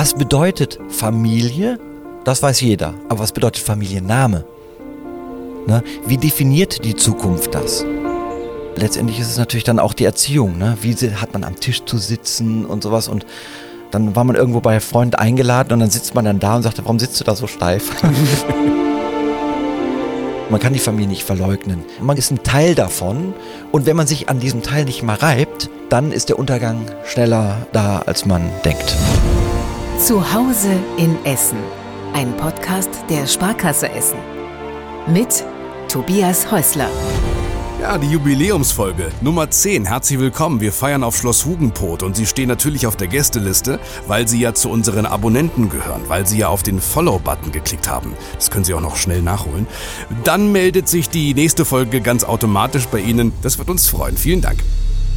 Was bedeutet Familie? Das weiß jeder. Aber was bedeutet Familienname? Ne? Wie definiert die Zukunft das? Letztendlich ist es natürlich dann auch die Erziehung. Ne? Wie hat man am Tisch zu sitzen und sowas. Und dann war man irgendwo bei Freund eingeladen und dann sitzt man dann da und sagt, warum sitzt du da so steif? Man kann die Familie nicht verleugnen. Man ist ein Teil davon und wenn man sich an diesem Teil nicht mal reibt, dann ist der Untergang schneller da, als man denkt. Zu Hause in Essen. Ein Podcast der Sparkasse Essen. Mit Tobias Häusler. Ja, die Jubiläumsfolge Nummer 10. Herzlich willkommen. Wir feiern auf Schloss Hugenpot und Sie stehen natürlich auf der Gästeliste, weil Sie ja zu unseren Abonnenten gehören, weil Sie ja auf den Follow-Button geklickt haben. Das können Sie auch noch schnell nachholen. Dann meldet sich die nächste Folge ganz automatisch bei Ihnen. Das wird uns freuen. Vielen Dank.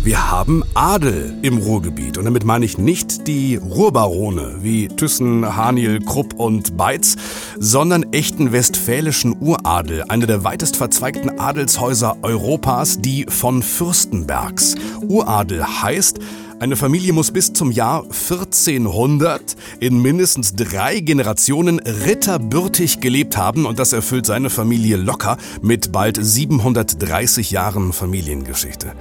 Wir haben Adel im Ruhrgebiet. Und damit meine ich nicht die Ruhrbarone wie Thyssen, Haniel, Krupp und Beitz, sondern echten westfälischen Uradel, eine der weitest verzweigten Adelshäuser Europas, die von Fürstenbergs. Uradel heißt, eine Familie muss bis zum Jahr 1400 in mindestens drei Generationen ritterbürtig gelebt haben und das erfüllt seine Familie locker mit bald 730 Jahren Familiengeschichte.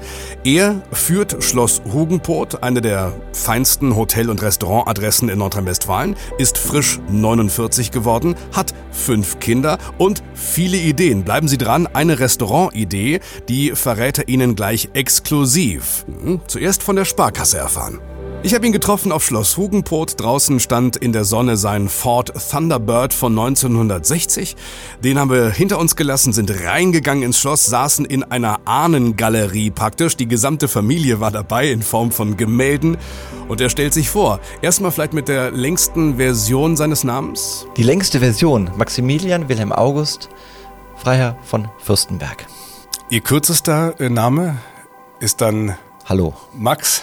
Er führt Schloss Hugenpot, eine der feinsten Hotel- und Restaurantadressen in Nordrhein-Westfalen, ist frisch 49 geworden, hat fünf Kinder und viele Ideen. Bleiben Sie dran, eine Restaurantidee, die verrät er Ihnen gleich exklusiv. Hm, zuerst von der Sparkasse Interesse erfahren. Ich habe ihn getroffen auf Schloss Hugenpot. Draußen stand in der Sonne sein Ford Thunderbird von 1960. Den haben wir hinter uns gelassen, sind reingegangen ins Schloss, saßen in einer Ahnengalerie praktisch. Die gesamte Familie war dabei in Form von Gemälden. Und er stellt sich vor, erstmal vielleicht mit der längsten Version seines Namens. Die längste Version, Maximilian Wilhelm August, Freiherr von Fürstenberg. Ihr kürzester äh, Name ist dann Hallo. Max.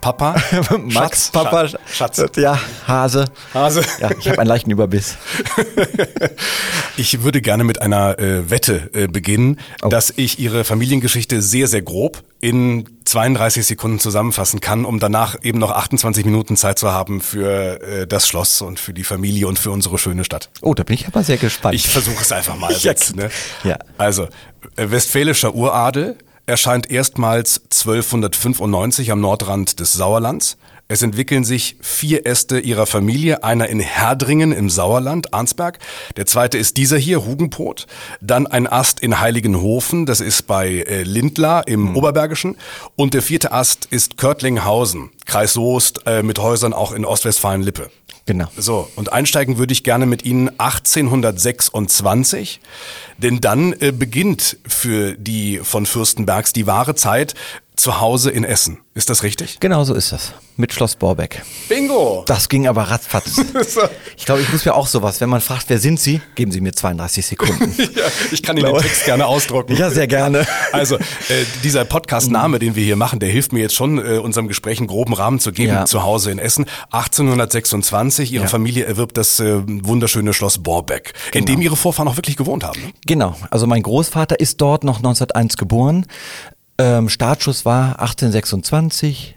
Papa? Max, Schatz, Papa, Schatz. Ja, Hase. Hase. Ja, ich habe einen leichten Überbiss. ich würde gerne mit einer äh, Wette äh, beginnen, oh. dass ich Ihre Familiengeschichte sehr, sehr grob in 32 Sekunden zusammenfassen kann, um danach eben noch 28 Minuten Zeit zu haben für äh, das Schloss und für die Familie und für unsere schöne Stadt. Oh, da bin ich aber sehr gespannt. Ich versuche es einfach mal. jetzt, ne? ja. Also, äh, westfälischer Uradel erscheint erstmals 1295 am Nordrand des Sauerlands. Es entwickeln sich vier Äste ihrer Familie, einer in Herdringen im Sauerland, Arnsberg, der zweite ist dieser hier, Hugenpot, dann ein Ast in Heiligenhofen, das ist bei äh, Lindlar im mhm. Oberbergischen und der vierte Ast ist Körtlinghausen, Kreis Soest, äh, mit Häusern auch in Ostwestfalen-Lippe. Genau. So, und einsteigen würde ich gerne mit Ihnen 1826, denn dann äh, beginnt für die von Fürstenbergs die wahre Zeit zu Hause in Essen. Ist das richtig? Genau so ist das. Mit Schloss Borbeck. Bingo! Das ging aber ratzfatz. ich glaube, ich muss mir auch sowas, wenn man fragt, wer sind Sie, geben Sie mir 32 Sekunden. ja, ich kann Ihnen den Text gerne ausdrucken. Ja, sehr gerne. Also, äh, dieser Podcast-Name, den wir hier machen, der hilft mir jetzt schon, äh, unserem Gespräch einen groben Rahmen zu geben. Ja. Zu Hause in Essen. 1826, Ihre ja. Familie erwirbt das äh, wunderschöne Schloss Borbeck, genau. in dem Ihre Vorfahren auch wirklich gewohnt haben. Ne? Genau. Also mein Großvater ist dort noch 1901 geboren. Ähm, Startschuss war 1826.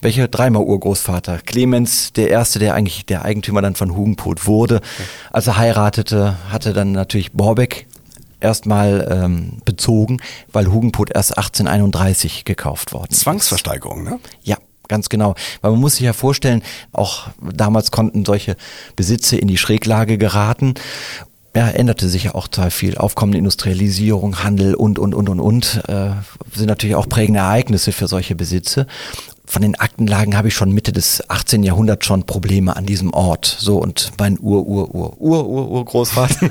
Welcher dreimal Urgroßvater? Clemens, der erste, der eigentlich der Eigentümer dann von Hugenpot wurde. Als er heiratete, hatte dann natürlich Borbeck erstmal ähm, bezogen, weil Hugenpot erst 1831 gekauft worden ist. Zwangsversteigerung, ne? Ja. Ganz genau. Weil man muss sich ja vorstellen, auch damals konnten solche Besitze in die Schräglage geraten ja, änderte sich ja auch total viel. Aufkommende Industrialisierung, Handel und, und, und, und, und, äh, sind natürlich auch prägende Ereignisse für solche Besitze. Von den Aktenlagen habe ich schon Mitte des 18. Jahrhunderts schon Probleme an diesem Ort. So, und mein Ur, Ur, Ur, Ur, Ur, Ur Großvater,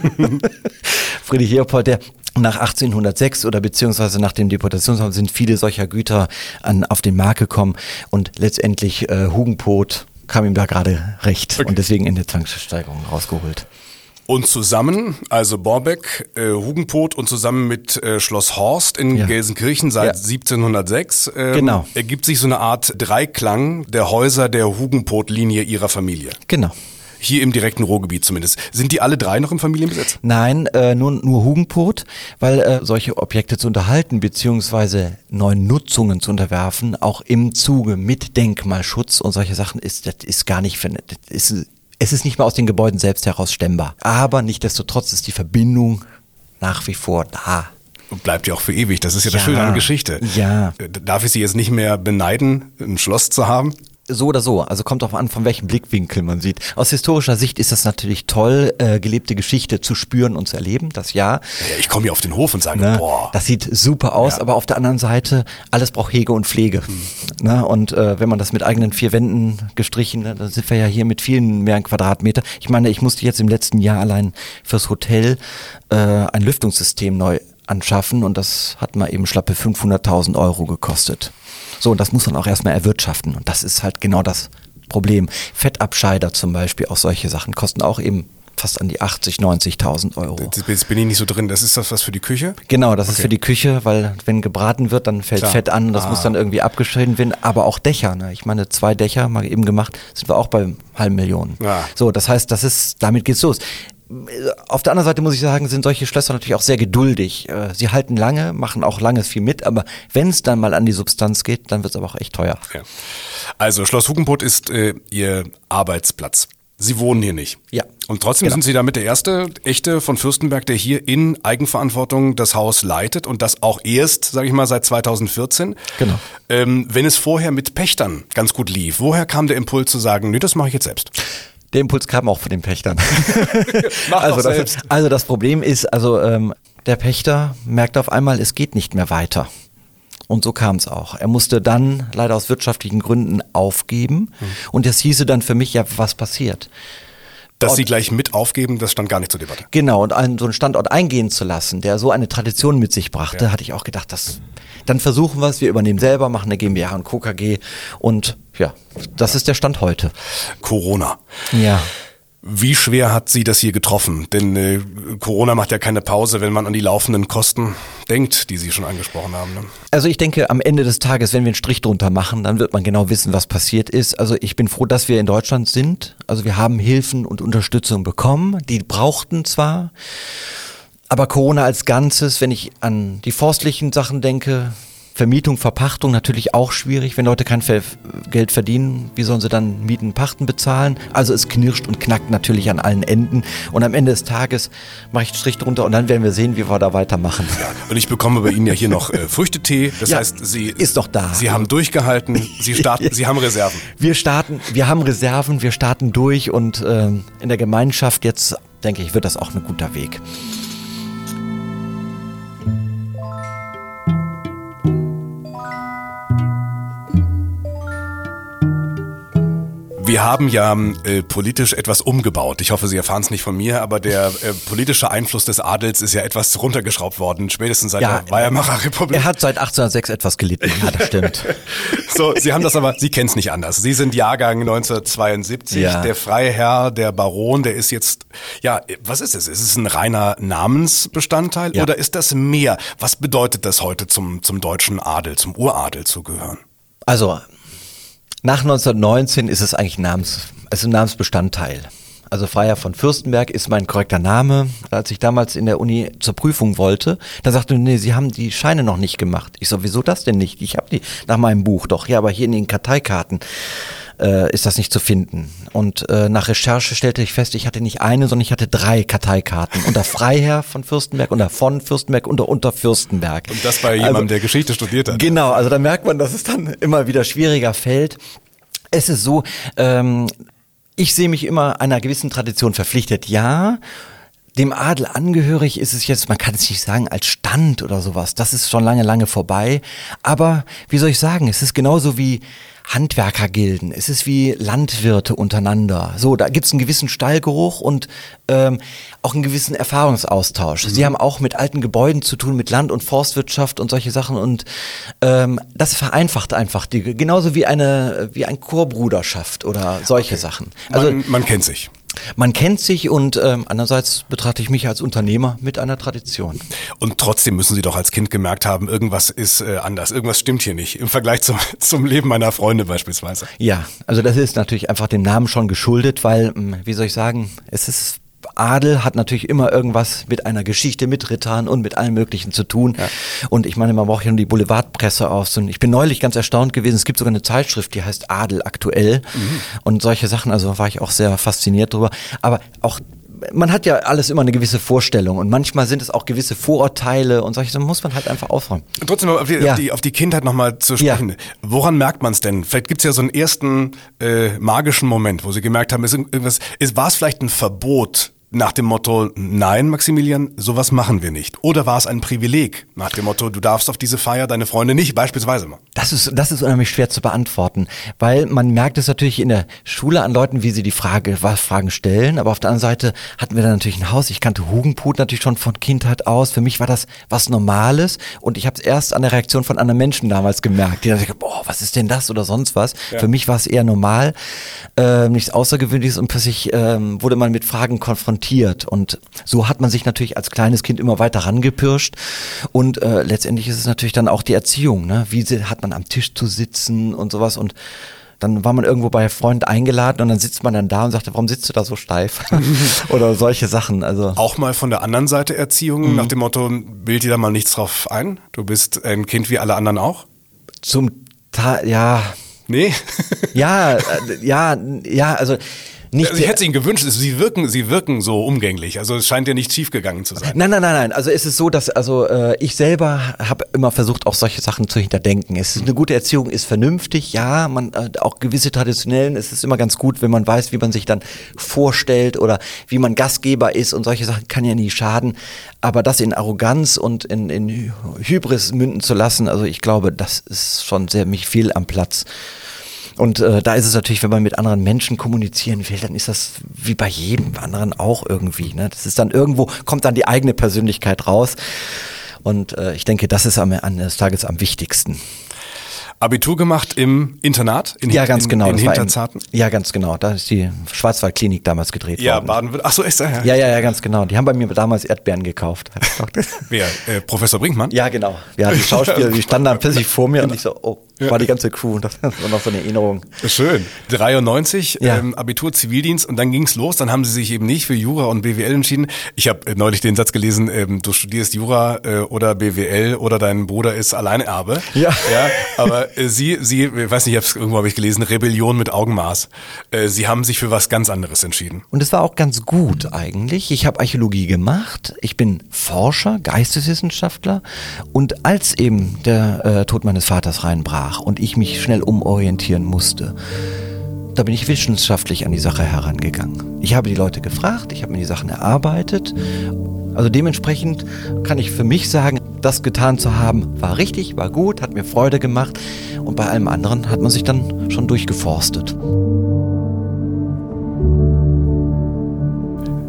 Friedrich Leopold, der nach 1806 oder beziehungsweise nach dem Deportationshaus sind viele solcher Güter an, auf den Markt gekommen und letztendlich äh, Hugenpot kam ihm da gerade recht okay. und deswegen in der Zwangsversteigerung rausgeholt. Und zusammen, also Borbeck, äh, Hugenpot und zusammen mit äh, Schloss Horst in ja. Gelsenkirchen seit ja. 1706 ähm, genau. ergibt sich so eine Art Dreiklang der Häuser der Hugenpot-Linie ihrer Familie. Genau. Hier im direkten Ruhrgebiet zumindest. Sind die alle drei noch im Familienbesitz? Nein, äh, nur, nur Hugenpot, weil äh, solche Objekte zu unterhalten beziehungsweise neuen Nutzungen zu unterwerfen, auch im Zuge mit Denkmalschutz und solche Sachen, ist das ist gar nicht, das ist, es ist nicht mehr aus den Gebäuden selbst heraus stemmbar. Aber nichtdestotrotz ist die Verbindung nach wie vor da. Und bleibt ja auch für ewig. Das ist ja das Schöne an der Geschichte. Ja. Äh, Darf ich Sie jetzt nicht mehr beneiden, ein Schloss zu haben? So oder so, also kommt darauf an, von welchem Blickwinkel man sieht. Aus historischer Sicht ist das natürlich toll, äh, gelebte Geschichte zu spüren und zu erleben, das ja. Ja, ich komme hier auf den Hof und sage, Ne? boah. Das sieht super aus, Ja. aber auf der anderen Seite, alles braucht Hege und Pflege. Ne? Und äh, wenn man das mit eigenen vier Wänden gestrichen, ne, dann sind wir ja hier mit vielen mehr Quadratmeter. Ich meine, ich musste jetzt im letzten Jahr allein fürs Hotel äh, ein Lüftungssystem neu anschaffen und das hat mal eben schlappe 500.000 Euro gekostet. So, und das muss man auch erstmal erwirtschaften. Und das ist halt genau das Problem. Fettabscheider zum Beispiel, auch solche Sachen, kosten auch eben fast an die 80, 90.000 Euro. Jetzt bin ich nicht so drin. Das ist das was für die Küche? Genau, das ist für die Küche, weil wenn gebraten wird, dann fällt Klar. Fett an, das Ah. muss dann irgendwie abgeschnitten werden, aber auch Dächer. Ne? Ich meine, zwei Dächer mal eben gemacht, sind wir auch bei halben Millionen. Ja. So, das heißt, das ist, damit geht's los. Auf der anderen Seite muss ich sagen, sind solche Schlösser natürlich auch sehr geduldig. Äh, Sie halten lange, machen auch lange viel mit, aber wenn es dann mal an die Substanz geht, dann wird's aber auch echt teuer. Ja. Also Schloss Hugenput ist äh, Ihr Arbeitsplatz. Sie wohnen hier nicht. Ja. Und trotzdem Genau. sind Sie damit der erste echte von Fürstenberg, der hier in Eigenverantwortung das Haus leitet und das auch erst, sage ich mal, seit 2014. Genau. Ähm, wenn es vorher mit Pächtern ganz gut lief, woher kam der Impuls zu sagen, nee, das mache ich jetzt selbst? Der Impuls kam auch von den Pächtern. Mach also, das, also das Problem ist, also ähm, der Pächter merkt auf einmal, es geht nicht mehr weiter. Und so kam es auch. Er musste dann leider aus wirtschaftlichen Gründen aufgeben. Hm. Und das hieße dann für mich, ja, was passiert? Dass Sie gleich mit aufgeben, das stand gar nicht zur Debatte. Genau, und einen, so einen Standort eingehen zu lassen, der so eine Tradition mit sich brachte, hatte ich auch gedacht, das, dann versuchen wir es, wir übernehmen selber, machen eine GmbH und Co. KG und ja, das ist der Stand heute. Corona. Ja. Wie schwer hat Sie das hier getroffen? Denn äh, Corona macht ja keine Pause, wenn man an die laufenden Kosten denkt, die Sie schon angesprochen haben. Ne? Also ich denke, am Ende des Tages, wenn wir einen Strich drunter machen, dann wird man genau wissen, was passiert ist. Also ich bin froh, dass wir in Deutschland sind. Also wir haben Hilfen und Unterstützung bekommen. Die brauchten zwar, aber Corona als Ganzes, wenn ich an die forstlichen Sachen denke, Vermietung, Verpachtung natürlich auch schwierig. Wenn Leute kein Geld verdienen, wie sollen sie dann Mieten, Pachten bezahlen? Also es knirscht und knackt natürlich an allen Enden. Und am Ende des Tages mache ich einen Strich drunter und dann werden wir sehen, wie wir da weitermachen. Und ich bekomme bei Ihnen ja hier noch äh, Früchtetee. Das Ja, heißt, Sie ist doch da. Sie haben durchgehalten. Sie starten. Sie haben Reserven. Wir starten, wir haben Reserven, wir starten durch und ähm, in der Gemeinschaft jetzt, denke ich, wird das auch ein guter Weg. Wir haben ja äh, politisch etwas umgebaut. Ich hoffe, Sie erfahren es nicht von mir, aber der äh, politische Einfluss des Adels ist ja etwas runtergeschraubt worden, spätestens seit der Weimarer Republik. Er hat seit 1806 etwas gelitten, ja, das stimmt. So, Sie haben das aber, Sie kennen es nicht anders. Sie sind Jahrgang 1972. Ja. Der Freiherr, der Baron, der ist jetzt, ja, was ist es? Ist es ein reiner Namensbestandteil Ja. oder ist das mehr? Was bedeutet das heute zum, zum deutschen Adel, zum Uradel zu gehören? Also, nach 1919 ist es eigentlich Namens, ein Namensbestandteil. Also Freiherr von Fürstenberg ist mein korrekter Name. Als ich damals in der Uni zur Prüfung wollte, da sagte nee, Sie haben die Scheine noch nicht gemacht. Ich so, wieso das denn nicht? Ich habe die nach meinem Buch doch. Ja, aber hier in den Karteikarten äh, ist das nicht zu finden. Und äh, nach Recherche stellte ich fest, ich hatte nicht eine, sondern ich hatte drei Karteikarten. Unter Freiherr von Fürstenberg, unter von Fürstenberg, unter unter Fürstenberg. Und das bei jemandem, Also- der Geschichte studiert hat. Genau, also da merkt man, dass es dann immer wieder schwieriger fällt. Es ist so, ähm, ich sehe mich immer einer gewissen Tradition verpflichtet, ja. Dem Adel angehörig ist es jetzt, man kann es nicht sagen als Stand oder sowas, das ist schon lange, lange vorbei. Aber wie soll ich sagen, es ist genauso wie Handwerkergilden, es ist wie Landwirte untereinander. So, da gibt es einen gewissen Stallgeruch und ähm, auch einen gewissen Erfahrungsaustausch. Sie haben auch mit alten Gebäuden zu tun, mit Land- und Forstwirtschaft und solche Sachen und ähm, das vereinfacht einfach die, genauso wie eine wie ein Chorbruderschaft oder solche Sachen. Also man, man kennt sich. Man kennt sich und ähm, andererseits betrachte ich mich als Unternehmer mit einer Tradition. Und trotzdem müssen Sie doch als Kind gemerkt haben, irgendwas ist äh, anders, irgendwas stimmt hier nicht im Vergleich zum, zum Leben meiner Freunde beispielsweise. Ja, also das ist natürlich einfach dem Namen schon geschuldet, weil, hm, wie soll ich sagen, es ist Adel hat natürlich immer irgendwas mit einer Geschichte, mit Rittern und mit allem Möglichen zu tun. Ja. Und ich meine, man braucht ja nur die Boulevardpresse aus. Und ich bin neulich ganz erstaunt gewesen. Es gibt sogar eine Zeitschrift, die heißt Adel aktuell. Mhm. Und solche Sachen, also war ich auch sehr fasziniert drüber. Aber auch man hat ja alles immer eine gewisse Vorstellung und manchmal sind es auch gewisse Vorurteile und solche, da muss man halt einfach aufräumen. Trotzdem auf die, ja. auf die, auf die Kindheit nochmal zu sprechen. Ja. Woran merkt man es denn? Vielleicht gibt es ja so einen ersten äh, magischen Moment, wo Sie gemerkt haben, ist irgendwas, ist, war es vielleicht ein Verbot, nach dem Motto, nein, Maximilian, sowas machen wir nicht? Oder war es ein Privileg nach dem Motto, du darfst auf diese Feier deine Freunde nicht, beispielsweise mal? Das ist, das ist unheimlich schwer zu beantworten, weil man merkt es natürlich in der Schule an Leuten, wie sie die Frage, was Fragen stellen, aber auf der anderen Seite hatten wir dann natürlich ein Haus, ich kannte Hugenput natürlich schon von Kindheit aus, für mich war das was Normales und ich habe es erst an der Reaktion von anderen Menschen damals gemerkt, die dann gesagt, boah, was ist denn das oder sonst was? Ja. Für mich war es eher normal, äh, nichts Außergewöhnliches und plötzlich äh, wurde man mit Fragen konfrontiert, adoptiert. Und so hat man sich natürlich als kleines Kind immer weiter rangepirscht. Und äh, letztendlich ist es natürlich dann auch die Erziehung. Ne? Wie hat man am Tisch zu sitzen und sowas. Und dann war man irgendwo bei Freund eingeladen und dann sitzt man dann da und sagt, warum sitzt du da so steif? Oder solche Sachen. Also auch mal von der anderen Seite Erziehung mhm. nach dem Motto, bild dir da mal nichts drauf ein. Du bist ein Kind wie alle anderen auch. Zum Teil, ja. Nee. ja, äh, ja, ja, also nicht also ich hätte es Ihnen gewünscht, Sie wirken, Sie wirken so umgänglich. Also es scheint ja nicht schiefgegangen zu sein. Nein, nein, nein, nein. Also es ist so, dass also äh, ich selber habe immer versucht, auch solche Sachen zu hinterdenken. Es ist eine gute Erziehung, ist vernünftig, ja. Man äh, auch gewisse traditionellen. Es ist immer ganz gut, wenn man weiß, wie man sich dann vorstellt oder wie man Gastgeber ist und solche Sachen kann ja nie schaden. Aber das in Arroganz und in, in Hybris münden zu lassen, also ich glaube, das ist schon sehr mich viel am Platz. Und äh, da ist es natürlich, wenn man mit anderen Menschen kommunizieren will, dann ist das wie bei jedem anderen auch irgendwie. Ne? Das ist dann irgendwo, kommt dann die eigene Persönlichkeit raus. Und äh, ich denke, das ist am Ende des Tages am wichtigsten. Abitur gemacht im Internat? In, ja, ganz in, genau. In Hinterzarten? In, ja, ganz genau. Da ist die Schwarzwaldklinik damals gedreht ja, worden. Ja, baden Ach so, ist er. Ja, ja, ja, ganz genau. Die haben bei mir damals Erdbeeren gekauft. Wer? Äh, Professor Brinkmann? Ja, genau. Ja, die Schauspieler, die standen dann plötzlich vor mir und ich so, oh, ja. war die ganze Crew. Das war noch so eine Erinnerung. Schön. 93, ja. ähm, Abitur Zivildienst und dann ging's los. Dann haben sie sich eben nicht für Jura und BWL entschieden. Ich habe äh, neulich den Satz gelesen, ähm, du studierst Jura äh, oder BWL oder dein Bruder ist Alleinerbe. Ja. ja aber äh, sie, sie ich weiß nicht, ich irgendwo habe ich gelesen, Rebellion mit Augenmaß. Äh, Sie haben sich für was ganz anderes entschieden. Und es war auch ganz gut eigentlich. Ich habe Archäologie gemacht. Ich bin Forscher, Geisteswissenschaftler. Und als eben der äh, Tod meines Vaters reinbrach und ich mich schnell umorientieren musste, da bin ich wissenschaftlich an die Sache herangegangen. Ich habe die Leute gefragt, ich habe mir die Sachen erarbeitet. Also dementsprechend kann ich für mich sagen, das getan zu haben, war richtig, war gut, hat mir Freude gemacht und bei allem anderen hat man sich dann schon durchgeforstet.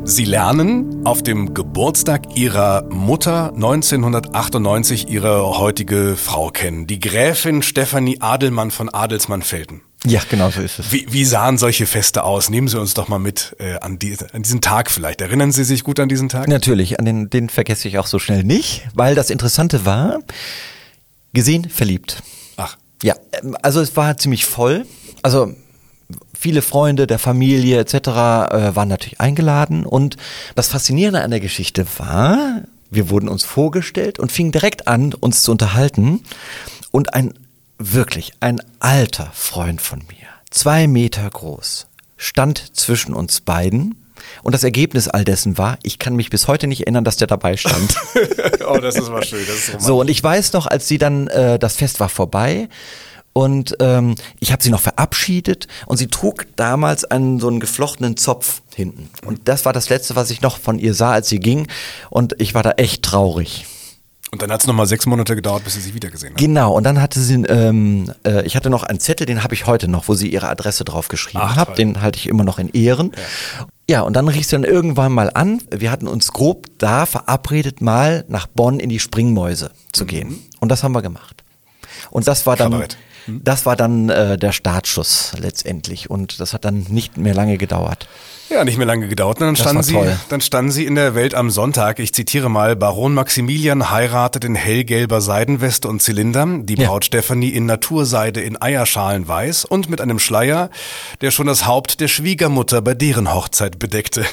Sie lernen auf dem Geburtstag Ihrer Mutter 1998 Ihre heutige Frau kennen, die Gräfin Stefanie Adelmann von Adelsmann-Felden. Ja, genau so ist es. Wie, wie sahen solche Feste aus? Nehmen Sie uns doch mal mit äh, an, die, an diesen Tag vielleicht. Erinnern Sie sich gut an diesen Tag? Natürlich, an den, den vergesse ich auch so schnell nicht, weil das Interessante war, gesehen, verliebt. Ach. Ja, ähm, also es war ziemlich voll. Also viele Freunde der Familie etc. Äh, waren natürlich eingeladen und das Faszinierende an der Geschichte war, wir wurden uns vorgestellt und fingen direkt an, uns zu unterhalten und ein wirklich ein alter Freund von mir, zwei Meter groß, stand zwischen uns beiden. Und das Ergebnis all dessen war, ich kann mich bis heute nicht erinnern, dass der dabei stand. oh, das ist mal schön. Das ist so, und ich weiß noch, als sie dann, äh, das Fest war vorbei und ähm, ich habe sie noch verabschiedet und sie trug damals einen so einen geflochtenen Zopf hinten. Und das war das Letzte, was ich noch von ihr sah, als sie ging. Und ich war da echt traurig. Und dann hat es nochmal sechs Monate gedauert, bis sie sie wiedergesehen hat. Genau, und dann hatte sie, ähm, äh, ich hatte noch einen Zettel, den habe ich heute noch, wo sie ihre Adresse drauf geschrieben hat. Den halte ich immer noch in Ehren. Ja. ja, und dann rief sie dann irgendwann mal an. Wir hatten uns grob da verabredet, mal nach Bonn in die Springmäuse zu mhm. gehen. Und das haben wir gemacht. Und das war dann. Kabarett. Das war dann äh, der Startschuss letztendlich und das hat dann nicht mehr lange gedauert. Ja, nicht mehr lange gedauert. Dann standen, sie, dann standen sie in der Welt am Sonntag. Ich zitiere mal, Baron Maximilian heiratet in hellgelber Seidenweste und Zylinder, die Braut ja. Stefanie in Naturseide in Eierschalen weiß und mit einem Schleier, der schon das Haupt der Schwiegermutter bei deren Hochzeit bedeckte.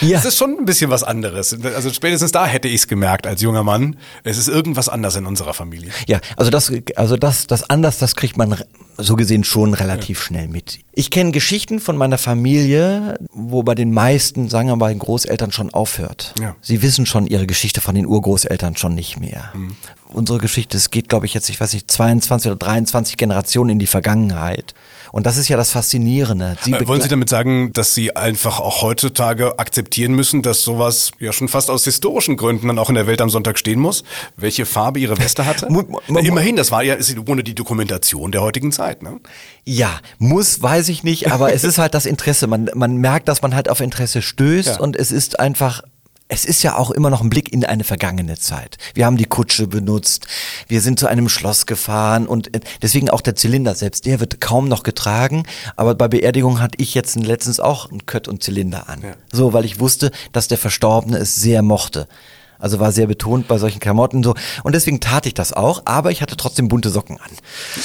Ja. Es ist schon ein bisschen was anderes. Also spätestens da hätte ich es gemerkt als junger Mann. Es ist irgendwas anders in unserer Familie. Ja, also das, also das, das anders, das kriegt man so gesehen schon relativ ja. schnell mit. Ich kenne Geschichten von meiner Familie, wo bei den meisten, sagen wir mal, den Großeltern schon aufhört. Ja. Sie wissen schon ihre Geschichte von den Urgroßeltern schon nicht mehr. Mhm. Unsere Geschichte, es geht, glaube ich, jetzt, ich weiß nicht, 22 oder 23 Generationen in die Vergangenheit. Und das ist ja das Faszinierende. Sie äh, Wollen Sie damit sagen, dass Sie einfach auch heutzutage akzeptieren müssen, dass sowas ja schon fast aus historischen Gründen dann auch in der Welt am Sonntag stehen muss? Welche Farbe Ihre Weste hatte? Immerhin, das war ja ist ohne die Dokumentation der heutigen Zeit. Ne? Ja, muss, weiß ich nicht, aber es ist halt das Interesse. Man, man merkt, dass man halt auf Interesse stößt ja. und es ist einfach es ist ja auch immer noch ein Blick in eine vergangene Zeit. Wir haben die Kutsche benutzt, wir sind zu einem Schloss gefahren und äh, deswegen auch der Zylinder selbst, der wird kaum noch getragen, aber bei Beerdigung hatte ich jetzt letztens auch ein Kött und Zylinder an. Ja. So, weil ich wusste, dass der Verstorbene es sehr mochte. Also war sehr betont bei solchen Klamotten so. Und deswegen tat ich das auch, aber ich hatte trotzdem bunte Socken an.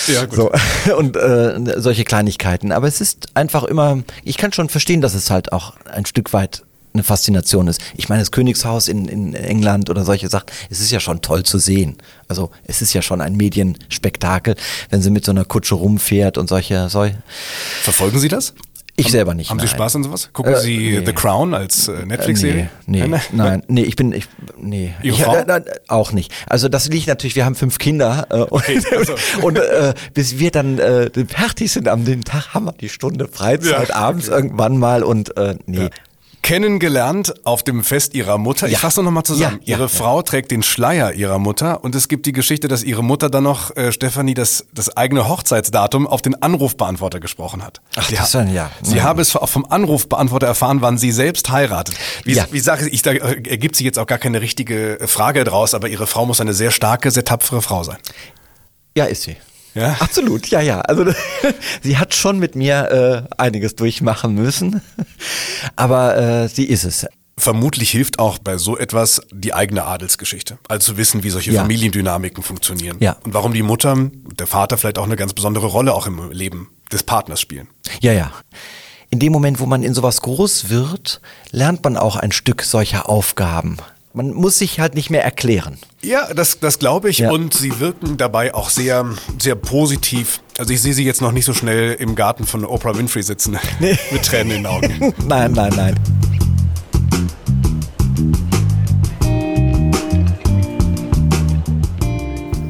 Ja, gut. So, und äh, solche Kleinigkeiten. Aber es ist einfach immer, ich kann schon verstehen, dass es halt auch ein Stück weit eine Faszination ist. Ich meine, das Königshaus in, in England oder solche Sachen, es ist ja schon toll zu sehen. Also es ist ja schon ein Medienspektakel, wenn sie mit so einer Kutsche rumfährt und solche. solche. Verfolgen Sie das? Ich haben, selber nicht. Haben nein. Sie Spaß an sowas? Gucken äh, Sie nee. The Crown als äh, Netflix-Serie? Nee, nee, nein, nee, ich bin, ich, nee. Ich? Äh, auch nicht. Also das liegt natürlich, wir haben fünf Kinder äh, okay, also. und äh, bis wir dann äh, fertig sind am den Tag, haben wir die Stunde Freizeit ja, abends irgendwann mal und äh, nee. Ja kennengelernt auf dem Fest ihrer Mutter. Ja. Ich fasse noch mal zusammen. Ja, ihre ja, Frau trägt den Schleier ihrer Mutter und es gibt die Geschichte, dass ihre Mutter dann noch, äh, Stefanie, das, das eigene Hochzeitsdatum auf den Anrufbeantworter gesprochen hat. Ach, sie das dann, ja. Sie habe es vom Anrufbeantworter erfahren, wann sie selbst heiratet. Wie, wie sage ich, da ergibt sich jetzt auch gar keine richtige Frage draus, aber ihre Frau muss eine sehr starke, sehr tapfere Frau sein. Ja, ist sie. Ja? Absolut, ja, ja. Also sie hat schon mit mir äh, einiges durchmachen müssen, aber äh, sie ist es. Vermutlich hilft auch bei so etwas die eigene Adelsgeschichte. Also zu wissen, wie solche ja. Familiendynamiken funktionieren. Ja. Und warum die Mutter, der Vater vielleicht auch eine ganz besondere Rolle auch im Leben des Partners spielen. Ja, ja. In dem Moment, wo man in sowas groß wird, lernt man auch ein Stück solcher Aufgaben. Man muss sich halt nicht mehr erklären. Ja, das, das glaube ich. Ja. Und sie wirken dabei auch sehr, sehr positiv. Also ich sehe sie jetzt noch nicht so schnell im Garten von Oprah Winfrey sitzen nee. mit Tränen in den Augen. nein, nein, nein.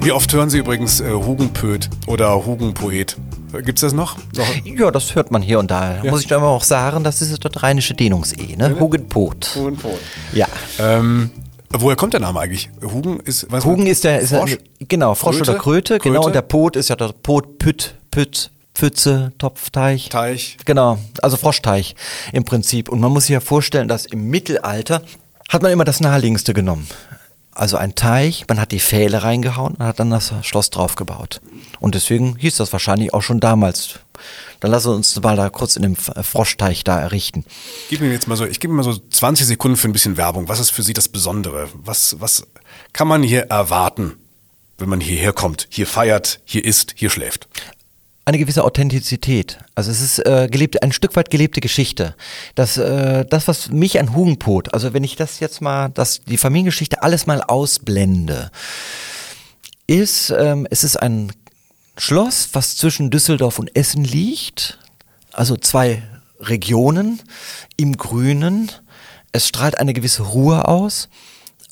Wie oft hören Sie übrigens äh, Hugenpöt oder Hugenpoet? Gibt's das noch? Ja, das hört man hier und da. Ja. Muss ich aber auch sagen, das ist das rheinische Dehnungs-E, ne? Hugenpot. Hugenpot. Ja. Ähm, woher kommt der Name eigentlich? Hugen ist, was Hugen ist der, ist Frosch? Der, genau, Frosch Kröte? oder Kröte, Kröte, genau. Und der Pot ist ja der Pot, Püt, Püt, Pfütze, Topfteich. Teich. Genau, also Froschteich im Prinzip. Und man muss sich ja vorstellen, dass im Mittelalter hat man immer das Naheliegendste genommen also ein Teich, man hat die Pfähle reingehauen und hat dann das Schloss draufgebaut. Und deswegen hieß das wahrscheinlich auch schon damals. Dann lassen wir uns mal da kurz in dem Froschteich da errichten. Gib mir jetzt mal so, ich gebe mir mal so 20 Sekunden für ein bisschen Werbung. Was ist für Sie das Besondere? Was, was kann man hier erwarten, wenn man hierher kommt, hier feiert, hier isst, hier schläft? eine gewisse Authentizität. Also es ist äh, gelebte, ein Stück weit gelebte Geschichte. Das, äh, das, was mich an Hugenpot, also wenn ich das jetzt mal, das, die Familiengeschichte alles mal ausblende, ist, ähm, es ist ein Schloss, was zwischen Düsseldorf und Essen liegt. Also zwei Regionen im Grünen. Es strahlt eine gewisse Ruhe aus.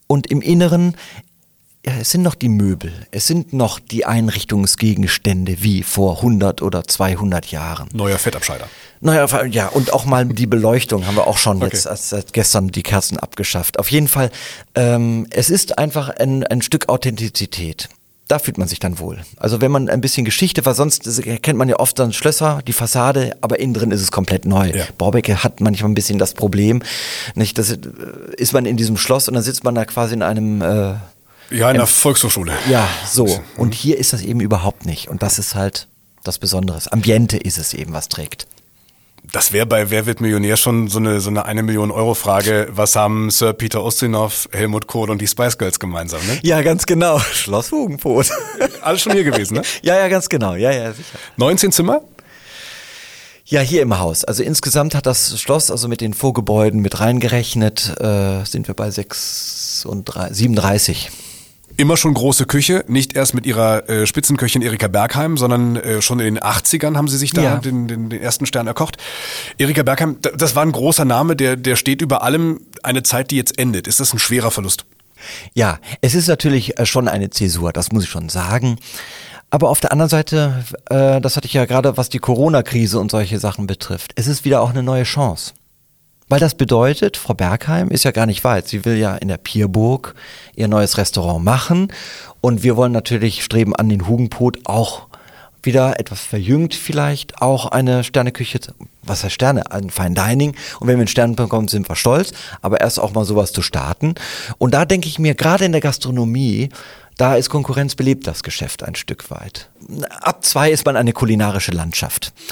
Und im Inneren ja, es sind noch die Möbel, es sind noch die Einrichtungsgegenstände wie vor 100 oder 200 Jahren. Neuer Fettabscheider. Neuer, ja, und auch mal die Beleuchtung haben wir auch schon okay. jetzt seit gestern die Kerzen abgeschafft. Auf jeden Fall, ähm, es ist einfach ein, ein Stück Authentizität da fühlt man sich dann wohl. Also wenn man ein bisschen Geschichte, weil sonst kennt man ja oft dann Schlösser, die Fassade, aber innen drin ist es komplett neu. Ja. Baubecke hat manchmal ein bisschen das Problem, nicht? Das ist man in diesem Schloss und dann sitzt man da quasi in einem äh, ja, in der Volkshochschule. Ja, so. Und hier ist das eben überhaupt nicht. Und das ist halt das Besondere. Ambiente ist es eben, was trägt. Das wäre bei Wer wird Millionär schon so eine, so eine eine Million Euro Frage. Was haben Sir Peter Ustinov, Helmut Kohl und die Spice Girls gemeinsam, ne? Ja, ganz genau. Schloss Hugenpot. Alles schon hier gewesen, ne? ja, ja, ganz genau. Ja, ja, sicher. 19 Zimmer? Ja, hier im Haus. Also insgesamt hat das Schloss, also mit den Vorgebäuden mit reingerechnet, äh, sind wir bei 6 und 3, 37. Immer schon große Küche, nicht erst mit ihrer äh, Spitzenköchin Erika Bergheim, sondern äh, schon in den 80ern haben sie sich da Ja. den, den, den ersten Stern erkocht. Erika Bergheim, das war ein großer Name, der, der steht über allem eine Zeit, die jetzt endet. Ist das ein schwerer Verlust? Ja, es ist natürlich äh, schon eine Zäsur, das muss ich schon sagen. Aber auf der anderen Seite, äh, das hatte ich ja gerade, was die Corona-Krise und solche Sachen betrifft, es ist wieder auch eine neue Chance. Weil das bedeutet, Frau Bergheim ist ja gar nicht weit. Sie will ja in der Pierburg ihr neues Restaurant machen. Und wir wollen natürlich streben an den Hugenpot auch wieder etwas verjüngt vielleicht, auch eine Sterneküche, was heißt Sterne, ein Fine Dining. Und wenn wir einen Stern bekommen, sind wir stolz. Aber erst auch mal sowas zu starten. Und da denke ich mir, gerade in der Gastronomie, da ist Konkurrenz belebt das Geschäft ein Stück weit. Ab zwei ist man eine kulinarische Landschaft.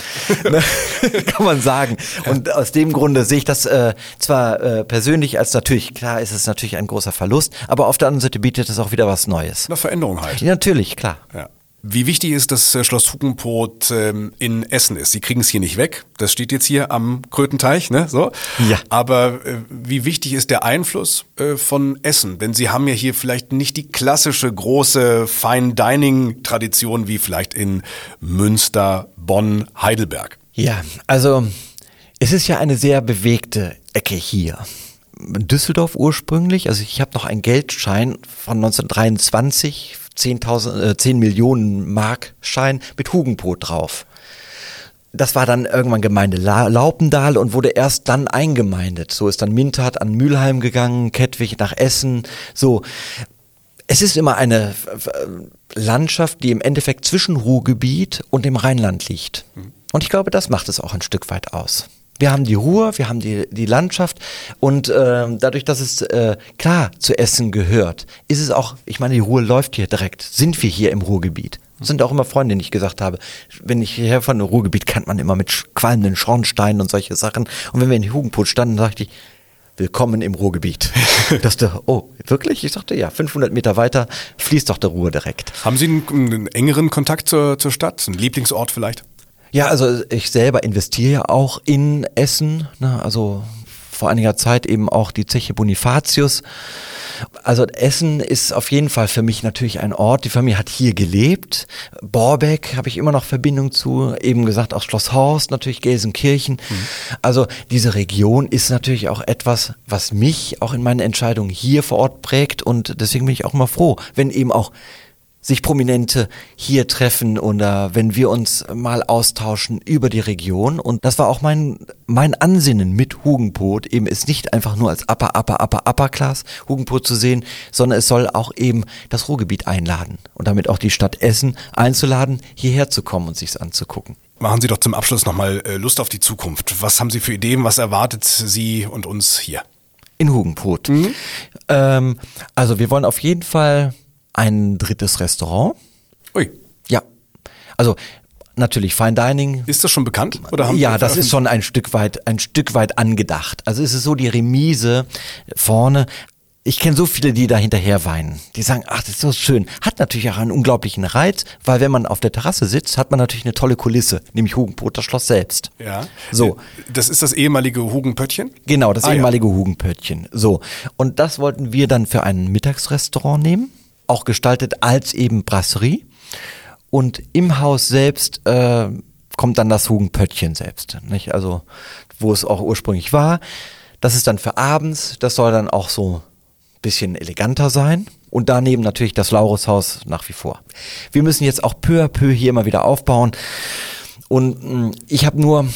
Ne? Kann man sagen. Und aus dem Grunde sehe ich das äh, zwar äh, persönlich als natürlich, klar ist es natürlich ein großer Verlust, aber auf der anderen Seite bietet es auch wieder was Neues. Eine Veränderung halt. Ja, natürlich, klar. Ja. Wie wichtig ist, dass äh, Schloss Hugenpot ähm, in Essen ist? Sie kriegen es hier nicht weg. Das steht jetzt hier am Krötenteich, ne? So. Ja. Aber äh, wie wichtig ist der Einfluss äh, von Essen? Denn Sie haben ja hier vielleicht nicht die klassische große Fine Dining Tradition wie vielleicht in Münster, Bonn, Heidelberg. Ja, also es ist ja eine sehr bewegte Ecke hier. Düsseldorf ursprünglich, also ich habe noch einen Geldschein von 1923, 10.000, äh, 10 Millionen Mark Schein mit Hugenpot drauf. Das war dann irgendwann Gemeinde La Laupendahl und wurde erst dann eingemeindet. So ist dann Mintat an Mülheim gegangen, Kettwig nach Essen. So, es ist immer eine äh, Landschaft, die im Endeffekt zwischen Ruhrgebiet und dem Rheinland liegt. Und ich glaube, das macht es auch ein Stück weit aus. Wir haben die Ruhr, wir haben die, die Landschaft und äh, dadurch, dass es äh, klar zu Essen gehört, ist es auch, ich meine, die Ruhr läuft hier direkt, sind wir hier im Ruhrgebiet. Sind auch immer Freunde, die ich gesagt habe, wenn ich hierher von dem Ruhrgebiet, kennt man immer mit qualmenden Schornsteinen und solche Sachen. Und wenn wir in Hugenput standen, sagte ich, Willkommen im Ruhrgebiet. Das dachte, oh, wirklich? Ich sagte, ja, 500 Meter weiter fließt doch der Ruhr direkt. Haben Sie einen, einen engeren Kontakt zur, zur Stadt? Einen Lieblingsort vielleicht? Ja, also ich selber investiere ja auch in Essen, ne? also vor einiger Zeit eben auch die Zeche Bonifatius. Also Essen ist auf jeden Fall für mich natürlich ein Ort. Die Familie hat hier gelebt. Borbeck habe ich immer noch Verbindung zu. Eben gesagt auch Schloss Horst, natürlich Gelsenkirchen. Also diese Region ist natürlich auch etwas, was mich auch in meinen Entscheidungen hier vor Ort prägt. Und deswegen bin ich auch immer froh, wenn eben auch sich Prominente hier treffen oder wenn wir uns mal austauschen über die Region. Und das war auch mein, mein Ansinnen mit Hugenpot, eben es nicht einfach nur als Upper, Upper, Upper, Upper Class Hugenpot zu sehen, sondern es soll auch eben das Ruhrgebiet einladen und damit auch die Stadt Essen einzuladen, hierher zu kommen und sich's anzugucken. Machen Sie doch zum Abschluss nochmal äh, Lust auf die Zukunft. Was haben Sie für Ideen? Was erwartet Sie und uns hier? In Hugenpot. Ähm, also wir wollen auf jeden Fall ein drittes Restaurant. Ui, Ja. Also natürlich Fine Dining, ist das schon bekannt? Oder haben ja, das ist schon ein Stück weit, ein Stück weit angedacht. Also es ist so die Remise vorne. Ich kenne so viele, die da hinterher weinen. Die sagen, ach, das ist so schön. Hat natürlich auch einen unglaublichen Reiz, weil wenn man auf der Terrasse sitzt, hat man natürlich eine tolle Kulisse, nämlich Hugenpoter Schloss selbst. Ja. So. Das ist das ehemalige Hugenpöttchen? Genau, das Ah, ja. ehemalige Hugenpöttchen. So. Und das wollten wir dann für ein Mittagsrestaurant nehmen. Auch gestaltet als eben Brasserie. Und im Haus selbst äh, kommt dann das Hugenpöttchen selbst. Nicht? Also, wo es auch ursprünglich war. Das ist dann für abends. Das soll dann auch so ein bisschen eleganter sein. Und daneben natürlich das Laurushaus nach wie vor. Wir müssen jetzt auch peu à peu hier immer wieder aufbauen. Und mh, ich habe nur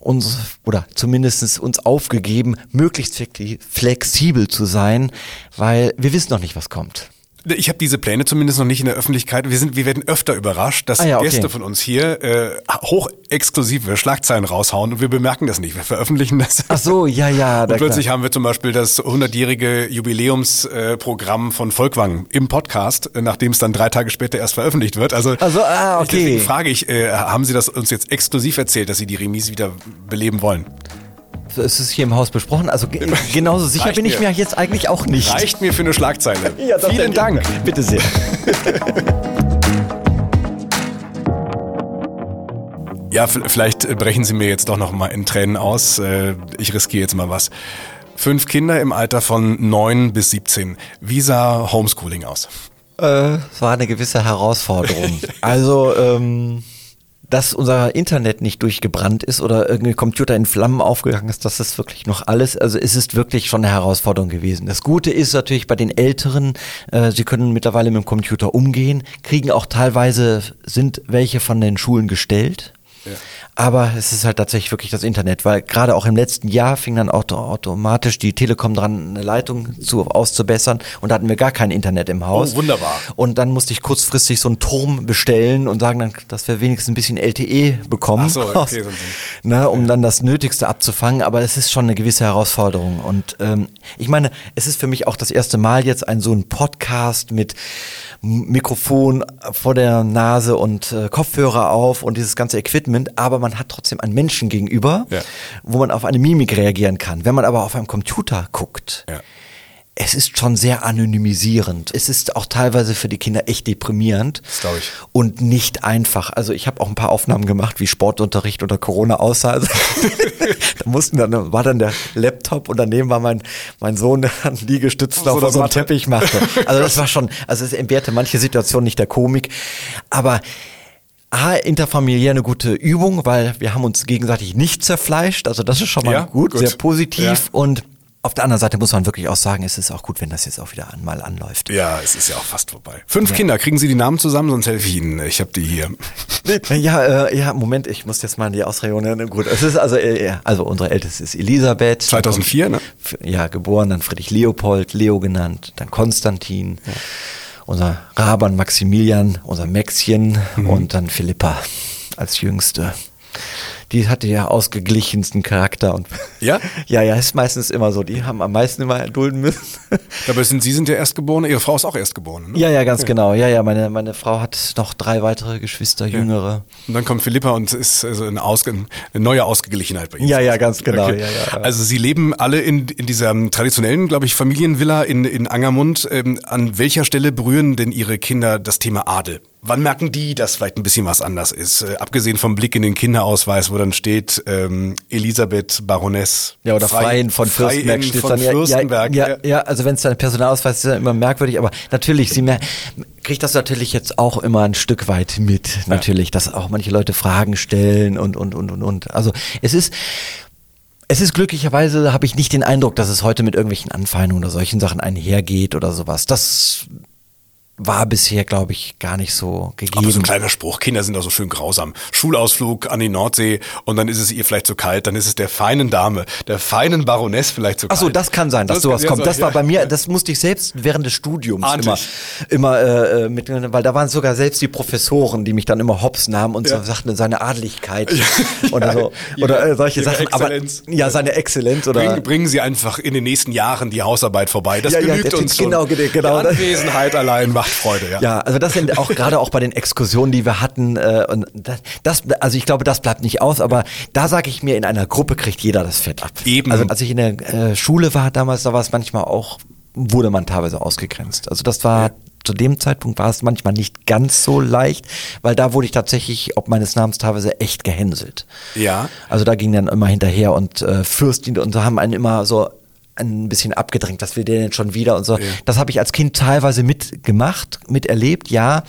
uns oder zumindest uns aufgegeben, möglichst flexi- flexibel zu sein, weil wir wissen noch nicht, was kommt. Ich habe diese Pläne zumindest noch nicht in der Öffentlichkeit. Wir sind, wir werden öfter überrascht, dass Ah ja, okay. Gäste von uns hier äh, hochexklusive Schlagzeilen raushauen und wir bemerken das nicht. Wir veröffentlichen das. Ach so, ja, ja. Und plötzlich haben wir zum Beispiel das 100-jährige Jubiläumsprogramm von Volkwang im Podcast, äh, nachdem es dann drei Tage später erst veröffentlicht wird. Also, Also, ah, okay. deswegen frage ich, äh, haben Sie das uns jetzt exklusiv erzählt, dass Sie die Remise wieder beleben wollen? Es ist hier im Haus besprochen. Also ge genauso sicher Reicht bin ich mir. mir jetzt eigentlich auch nicht. Reicht mir für eine Schlagzeile. doch, Vielen dann- Dank. Bitte sehr. Ja, vielleicht äh, brechen Sie mir jetzt doch noch mal in Tränen aus. Äh, Ich riskiere jetzt mal was. Fünf Kinder im Alter von neun bis 17. Wie sah Homeschooling aus? Äh, es war eine gewisse Herausforderung. Also, ähm, dass unser Internet nicht durchgebrannt ist oder irgendein Computer in Flammen aufgegangen ist, das ist wirklich noch alles. Also es ist wirklich schon eine Herausforderung gewesen. Das Gute ist natürlich bei den Älteren, äh, sie können mittlerweile mit dem Computer umgehen, kriegen auch teilweise, sind welche von den Schulen gestellt. Aber es ist halt tatsächlich wirklich das Internet, weil gerade auch im letzten Jahr fing dann auto automatisch die Telekom dran, eine Leitung zu, auszubessern und da hatten wir gar kein Internet im Haus. Oh, wunderbar. Und dann musste ich kurzfristig so einen Turm bestellen und sagen dann, dass wir wenigstens ein bisschen LTE bekommen, Ach so, okay, ne, um dann das Nötigste abzufangen. Aber es ist schon eine gewisse Herausforderung. Und ähm, ich meine, es ist für mich auch das erste Mal jetzt ein so ein Podcast mit Mikrofon vor der Nase und äh, Kopfhörer auf und dieses ganze Equipment, aber man hat trotzdem einen Menschen gegenüber, Ja. wo man auf eine Mimik reagieren kann. Wenn man aber auf einem Computer guckt, Ja. es ist schon sehr anonymisierend. Es ist auch teilweise für die Kinder echt deprimierend. Das ich. Und nicht einfach. Also ich habe auch ein paar Aufnahmen gemacht, wie Sportunterricht unter Corona aussah. Also, da mussten dann, war dann der Laptop und daneben war mein, mein Sohn, der einen Liegestütz So auf so einem Matte. Teppich machte. Also das war schon, also es entbehrte manche Situationen nicht der Komik. Aber A, interfamiliär eine gute Übung, weil wir haben uns gegenseitig nicht zerfleischt. Also das ist schon mal Ja, gut, gut. sehr positiv. Ja. Und auf der anderen Seite muss man wirklich auch sagen, es ist auch gut, wenn das jetzt auch wieder einmal anläuft. Ja, es ist ja auch fast vorbei. Fünf Kinder, kriegen Sie die Namen zusammen, sonst helfe ich Ihnen. Ich habe die hier. Ja, äh, ja, Moment, ich muss jetzt mal in die Ausregung. Ne? Gut, es ist also, äh, ja, also unsere älteste ist Elisabeth. 2004, ne? F- Ja, geboren, dann Friedrich Leopold, Leo genannt, dann Konstantin, unser Raban Maximilian, unser Maxchen Mhm. und dann Philippa als jüngste. Die hatte ja ausgeglichensten Charakter und Ja? ja, ja, ist meistens immer so. Die haben am meisten immer erdulden müssen. Dabei sind Sie sind der Erstgeborene, Ihre Frau ist auch Erstgeborene, ne? ja, ja, ganz genau. Ja, ja, meine, meine Frau hat noch drei weitere Geschwister, jüngere. Und dann kommt Philippa und ist also eine, Ausge eine neue Ausgeglichenheit bei Ihnen. Ja, ja, ganz genau. Ja, ja, ja. Also Sie leben alle in, in dieser ähm, traditionellen, glaube ich, Familienvilla in, in Angermund. Ähm, an welcher Stelle berühren denn Ihre Kinder das Thema Adel? Wann merken die, dass vielleicht ein bisschen was anders ist? Äh, abgesehen vom Blick in den Kinderausweis, wo dann steht ähm, Elisabeth Baroness. Ja, oder Frei- Freien von Fürstenberg steht dann. Ja, Fürstenberg. Ja, ja, ja, also wenn es dann Personalausweis ist, ist dann immer merkwürdig, aber natürlich, sie mer kriegt das natürlich jetzt auch immer ein Stück weit mit, natürlich, dass auch manche Leute Fragen stellen und, und, und, und, und. Also es ist, es ist glücklicherweise, habe ich nicht den Eindruck, dass es heute mit irgendwelchen Anfeindungen oder solchen Sachen einhergeht oder sowas. Das war bisher, glaube ich, gar nicht so gegeben. Aber so ein kleiner Spruch, Kinder sind doch so schön grausam. Schulausflug an die Nordsee und dann ist es ihr vielleicht zu kalt, dann ist es der feinen Dame, der feinen Baroness vielleicht zu Ach kalt. so, das kann sein, dass Das sowas ja, kommt. so, Das war ja. bei mir, das musste ich selbst während des Studiums Ahnte immer, ich. immer äh, äh, mit, weil da waren sogar selbst die Professoren, die mich dann immer hops nahmen und Ja. so sagten, seine Adeligkeit oder so oder äh, solche Sachen. Exzellenz. Aber ja, seine Exzellenz oder Bringen, bringen Sie einfach in den nächsten Jahren die Hausarbeit vorbei. Das Ja, ja, genügt uns schon. genau, genau. Die Anwesenheit allein macht Freude. Ja. Ja, also das sind auch gerade auch bei den Exkursionen, die wir hatten, äh, und das, das, also ich glaube, das bleibt nicht aus, aber da sage ich mir, in einer Gruppe kriegt jeder das Fett ab. Eben. Also als ich in der äh, Schule war damals, da war es manchmal auch, wurde man teilweise ausgegrenzt. Also das war zu dem Zeitpunkt war es manchmal nicht ganz so leicht, weil da wurde ich tatsächlich, ob meines Namens teilweise echt gehänselt. Ja. Also da ging dann immer hinterher und äh, Fürstin und so haben einen immer so ein bisschen abgedrängt, dass wir den jetzt schon wieder und so. Das habe ich als Kind teilweise mitgemacht, miterlebt, ja.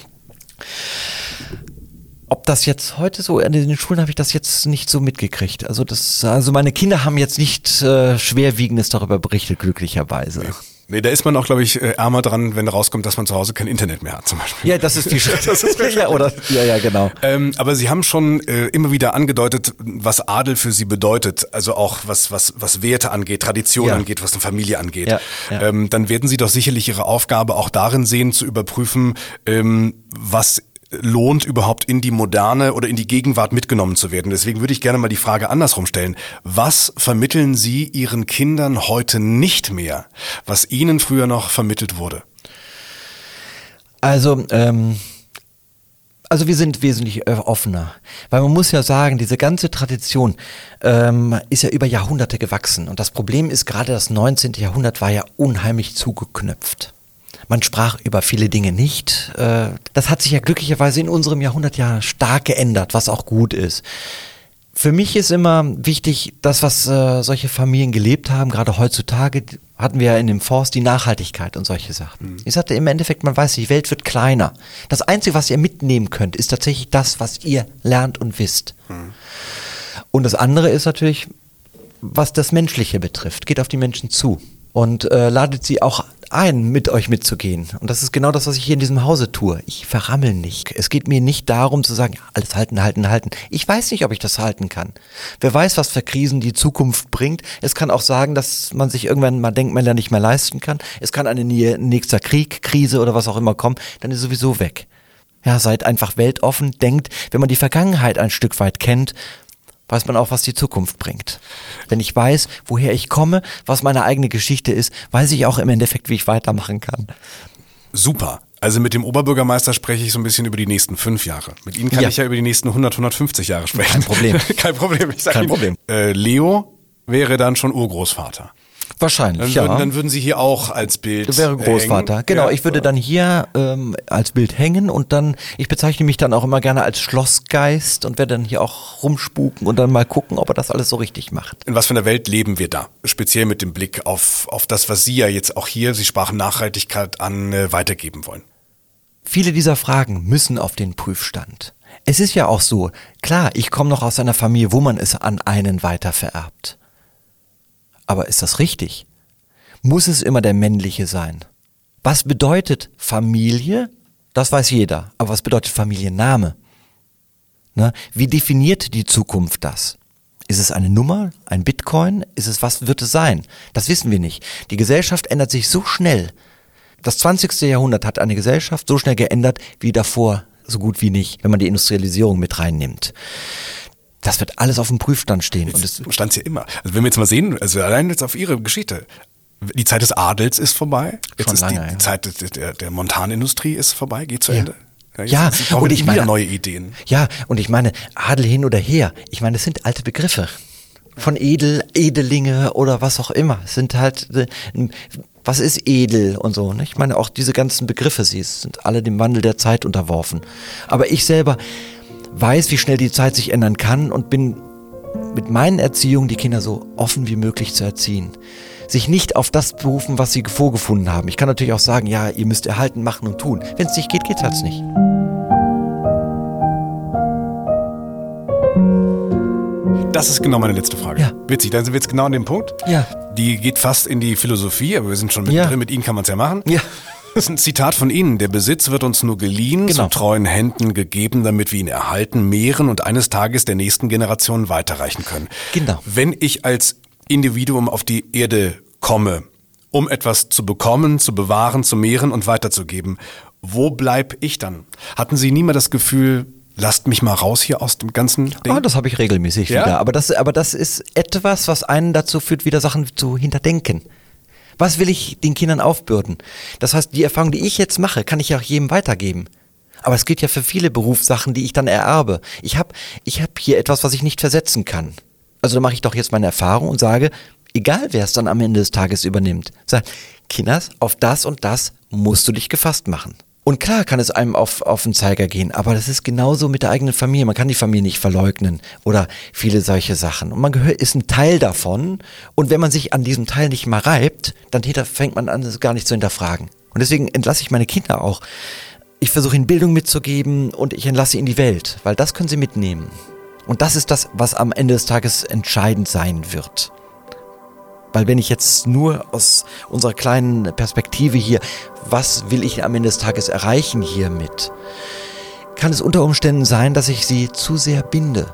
Ob das jetzt heute so, in den Schulen habe ich das jetzt nicht so mitgekriegt. Also das, also meine Kinder haben jetzt nicht äh, Schwerwiegendes darüber berichtet, glücklicherweise. Nee, da ist man auch, glaube ich, äh, ärmer dran, wenn rauskommt, dass man zu Hause kein Internet mehr hat, zum Beispiel. Ja, das ist die das ist ja, oder, ja, ja, genau. Ähm, aber Sie haben schon äh, immer wieder angedeutet, was Adel für Sie bedeutet. Also auch was, was, was Werte angeht, Tradition ja. angeht, was eine Familie angeht. Ja, ja. Ähm, dann werden Sie doch sicherlich Ihre Aufgabe auch darin sehen, zu überprüfen, ähm, was lohnt, überhaupt in die Moderne oder in die Gegenwart mitgenommen zu werden. Deswegen würde ich gerne mal die Frage andersrum stellen. Was vermitteln Sie Ihren Kindern heute nicht mehr, was Ihnen früher noch vermittelt wurde? Also, ähm, also wir sind wesentlich äh, offener, weil man muss ja sagen, diese ganze Tradition ähm, ist ja über Jahrhunderte gewachsen und das Problem ist gerade das 19. Jahrhundert war ja unheimlich zugeknöpft. Man sprach über viele Dinge nicht. Äh, das hat sich ja glücklicherweise in unserem Jahrhundert ja stark geändert, was auch gut ist. Für mich ist immer wichtig, das, was äh, solche Familien gelebt haben, gerade heutzutage hatten wir ja in dem Forst die Nachhaltigkeit und solche Sachen. Mhm. Ich sagte im Endeffekt, man weiß, die Welt wird kleiner. Das Einzige, was ihr mitnehmen könnt, ist tatsächlich das, was ihr lernt und wisst. Mhm. Und das andere ist natürlich, was das Menschliche betrifft, geht auf die Menschen zu und äh, ladet sie auch ein, mit euch mitzugehen. Und das ist genau das, was ich hier in diesem Hause tue. Ich verrammel nicht. Es geht mir nicht darum zu sagen, alles halten, halten, halten. Ich weiß nicht, ob ich das halten kann. Wer weiß, was für Krisen die Zukunft bringt. Es kann auch sagen, dass man sich irgendwann mal Denkmäler nicht mehr leisten kann. Es kann eine nächster Krieg, Krise oder was auch immer kommen. Dann ist sowieso weg. Ja, seid einfach weltoffen, denkt, wenn man die Vergangenheit ein Stück weit kennt, weiß man auch, was die Zukunft bringt. Wenn ich weiß, woher ich komme, was meine eigene Geschichte ist, weiß ich auch im Endeffekt, wie ich weitermachen kann. Super. Also mit dem Oberbürgermeister spreche ich so ein bisschen über die nächsten fünf Jahre. Mit Ihnen kann ja. ich ja über die nächsten 100, 150 Jahre sprechen. Kein Problem. Kein Problem. Ich sag Kein Ihnen, Problem. Äh, Leo wäre dann schon Urgroßvater. Wahrscheinlich, dann ja. Würden, dann würden Sie hier auch als Bild. Das wäre Großvater. Hängen. Genau, ja. ich würde dann hier ähm, als Bild hängen und dann, ich bezeichne mich dann auch immer gerne als Schlossgeist und werde dann hier auch rumspuken und dann mal gucken, ob er das alles so richtig macht. In was für einer Welt leben wir da? Speziell mit dem Blick auf, auf das, was Sie ja jetzt auch hier, Sie sprachen Nachhaltigkeit an, äh, weitergeben wollen. Viele dieser Fragen müssen auf den Prüfstand. Es ist ja auch so, klar, ich komme noch aus einer Familie, wo man es an einen weiter vererbt. Aber ist das richtig? Muss es immer der männliche sein? Was bedeutet Familie? Das weiß jeder. Aber was bedeutet Familienname? Ne? Wie definiert die Zukunft das? Ist es eine Nummer, ein Bitcoin? Ist es, was wird es sein? Das wissen wir nicht. Die Gesellschaft ändert sich so schnell. Das 20. Jahrhundert hat eine Gesellschaft so schnell geändert wie davor so gut wie nicht, wenn man die Industrialisierung mit reinnimmt das wird alles auf dem Prüfstand stehen. Und das stand ja immer. Also wenn wir jetzt mal sehen, also allein jetzt auf Ihre Geschichte. Die Zeit des Adels ist vorbei. Jetzt ist lange, die, ja. Zeit der, der Montanindustrie ist vorbei, geht zu Ja. Ende. Ja, jetzt kommen und ich meine- neue Ideen. Ja, und ich meine, Adel hin oder her, ich meine, das sind alte Begriffe. Von Edel, Edelinge oder was auch immer. Es sind halt, äh, was ist edel und so. Ne? Ich meine, auch diese ganzen Begriffe, sie sind alle dem Wandel der Zeit unterworfen. Aber ich selber weiß, wie schnell die Zeit sich ändern kann und bin mit meinen Erziehungen die Kinder so offen wie möglich zu erziehen. Sich nicht auf das berufen, was sie vorgefunden haben. Ich kann natürlich auch sagen, ja, ihr müsst erhalten, machen und tun. Wenn es nicht geht, geht's halt nicht. Das ist genau meine letzte Frage. Ja. Witzig, dann sind wir jetzt genau an dem Punkt. Ja. Die geht fast in die Philosophie, aber wir sind schon mittendrin. Ja. Mit Ihnen kann man es ja machen. Ja. Das ist ein Zitat von Ihnen. Der Besitz wird uns nur geliehen, Genau. zu treuen Händen gegeben, damit wir ihn erhalten, mehren und eines Tages der nächsten Generation weiterreichen können. Genau. Wenn ich als Individuum auf die Erde komme, um etwas zu bekommen, zu bewahren, zu mehren und weiterzugeben, wo bleib ich dann? Hatten Sie nie mal das Gefühl, lasst mich mal raus hier aus dem ganzen Ding? Ah, das habe ich regelmäßig Ja? wieder. Aber das, aber das ist etwas, was einen dazu führt, wieder Sachen zu hinterdenken. Was will ich den Kindern aufbürden? Das heißt, die Erfahrung, die ich jetzt mache, kann ich ja auch jedem weitergeben. Aber es gilt ja für viele Berufssachen, die ich dann ererbe. Ich habe ich hab hier etwas, was ich nicht versetzen kann. Also da mache ich doch jetzt meine Erfahrung und sage, egal wer es dann am Ende des Tages übernimmt, sag, Kinders, auf das und das musst du dich gefasst machen. Und klar kann es einem auf, auf den Zeiger gehen, aber das ist genauso mit der eigenen Familie. Man kann die Familie nicht verleugnen oder viele solche Sachen. Und man gehört, ist ein Teil davon. Und wenn man sich an diesem Teil nicht mal reibt, dann fängt man an, es gar nicht zu hinterfragen. Und deswegen entlasse ich meine Kinder auch. Ich versuche ihnen Bildung mitzugeben und ich entlasse ihnen die Welt, weil das können sie mitnehmen. Und das ist das, was am Ende des Tages entscheidend sein wird. Weil wenn ich jetzt nur aus unserer kleinen Perspektive hier, was will ich am Ende des Tages erreichen hiermit, kann es unter Umständen sein, dass ich sie zu sehr binde.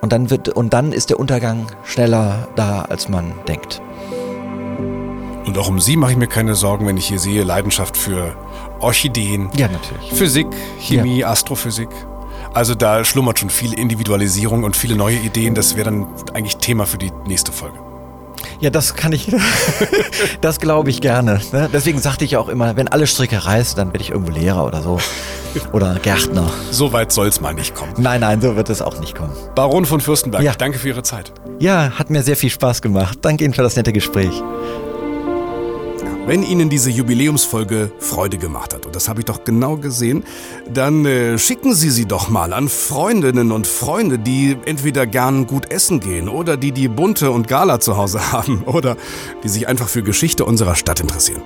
Und dann wird, und dann ist der Untergang schneller da, als man denkt. Und auch um Sie mache ich mir keine Sorgen, wenn ich hier sehe Leidenschaft für Orchideen, Ja, natürlich. Physik, Chemie, Astrophysik. Also da schlummert schon viel Individualisierung und viele neue Ideen. Das wäre dann eigentlich Thema für die nächste Folge. Ja, das kann ich, das glaube ich gerne. Ne? Deswegen sagte ich auch immer, wenn alle Stricke reißen, dann werde ich irgendwo Lehrer oder so. Oder Gärtner. So weit soll es mal nicht kommen. Nein, nein, so wird es auch nicht kommen. Baron von Fürstenberg, Ja. danke für Ihre Zeit. Ja, hat mir sehr viel Spaß gemacht. Danke Ihnen für das nette Gespräch. Wenn Ihnen diese Jubiläumsfolge Freude gemacht hat, und das habe ich doch genau gesehen, dann äh, schicken Sie sie doch mal an Freundinnen und Freunde, die entweder gern gut essen gehen oder die die Bunte und Gala zu Hause haben oder die sich einfach für Geschichte unserer Stadt interessieren.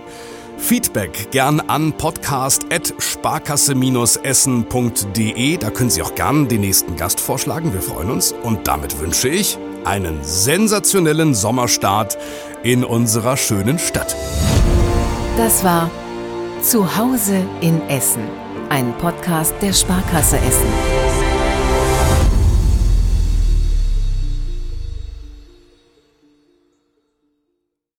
Feedback gern an podcast.sparkasse-essen.de. Da können Sie auch gern den nächsten Gast vorschlagen. Wir freuen uns. Und damit wünsche ich einen sensationellen Sommerstart in unserer schönen Stadt. Das war Zuhause in Essen, ein Podcast der Sparkasse Essen.